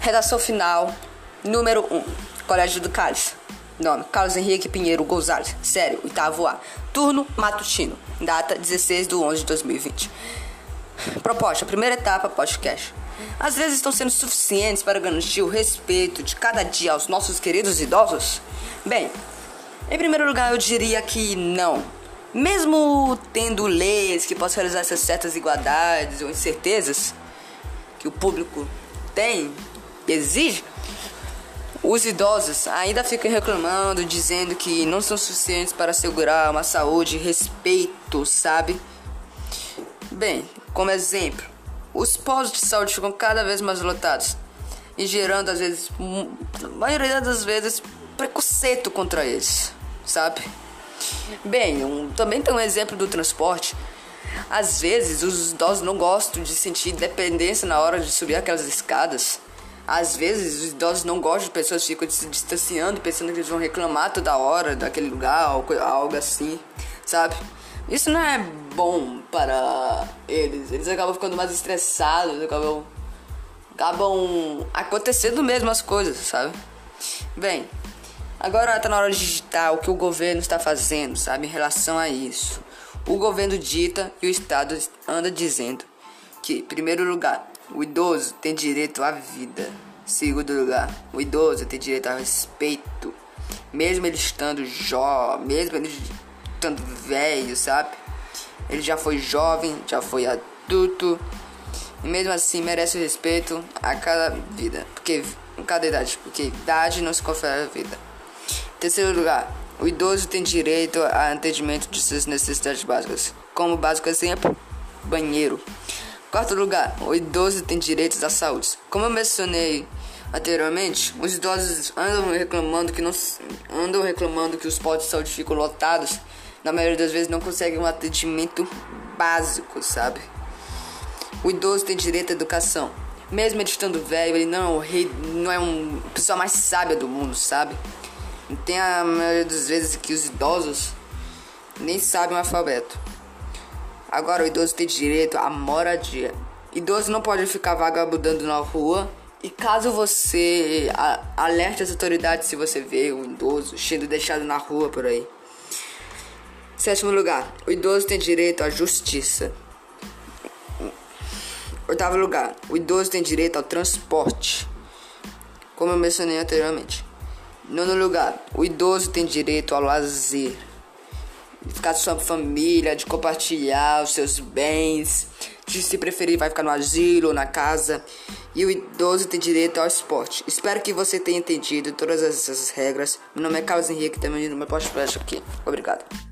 Redação final, número 1. Colégio do Cálice. Nome: Carlos Henrique Pinheiro Gonzalez. Sério, oitavo A. Turno matutino. Data 16 de 11 de 2020. Proposta: primeira etapa podcast. Às vezes estão sendo suficientes para garantir o respeito de cada dia aos nossos queridos idosos? Bem, em primeiro lugar eu diria que não. Mesmo tendo leis que possam realizar essas certas igualdades ou incertezas que o público tem, exige, os idosos ainda ficam reclamando, dizendo que não são suficientes para assegurar uma saúde e respeito, sabe? Bem, como exemplo, os postos de saúde ficam cada vez mais lotados e gerando, às vezes, a maioria das vezes, preconceito contra eles, sabe? Bem, um, também tem um exemplo do transporte. Às vezes, os idosos não gostam de sentir dependência na hora de subir aquelas escadas. Às vezes, os idosos não gostam de pessoas ficam se distanciando, pensando que eles vão reclamar toda hora daquele lugar, algo assim, sabe? Isso não é bom para eles. Eles acabam ficando mais estressados, acabam, acabam acontecendo mesmo as coisas, sabe? Bem, agora tá na hora de digitar o que o governo está fazendo, sabe, em relação a isso. O governo dita e o Estado anda dizendo que, em primeiro lugar, o idoso tem direito à vida. Segundo lugar, o idoso tem direito ao respeito, mesmo ele estando jovem, mesmo ele estando velho, sabe? Ele já foi jovem, já foi adulto, e mesmo assim merece o respeito a cada vida, porque cada idade, porque idade não se confere a vida. Terceiro lugar, o idoso tem direito a atendimento de suas necessidades básicas, como básico exemplo, banheiro. Quarto lugar, o idoso tem direitos à saúde. Como eu mencionei anteriormente, os idosos andam reclamando que não andam reclamando que os postos de saúde ficam lotados. Na maioria das vezes não conseguem um atendimento básico, sabe? O idoso tem direito à educação. Mesmo ele estando velho, ele não é o rei, não é um pessoa mais sábia do mundo, sabe? Tem a maioria das vezes que os idosos nem sabem o alfabeto. Agora o idoso tem direito à moradia. Idoso não pode ficar vagabundando na rua. E caso você alerte as autoridades se você vê um idoso sendo deixado na rua por aí. Sétimo lugar, o idoso tem direito à justiça. Oitavo lugar, o idoso tem direito ao transporte, como eu mencionei anteriormente. Nono lugar, o idoso tem direito ao lazer ficar com sua família, de compartilhar os seus bens, de se preferir vai ficar no asilo ou na casa. E o idoso tem direito ao esporte. Espero que você tenha entendido todas essas regras. Meu nome é Carlos Henrique, também no meu podcast aqui. Obrigado.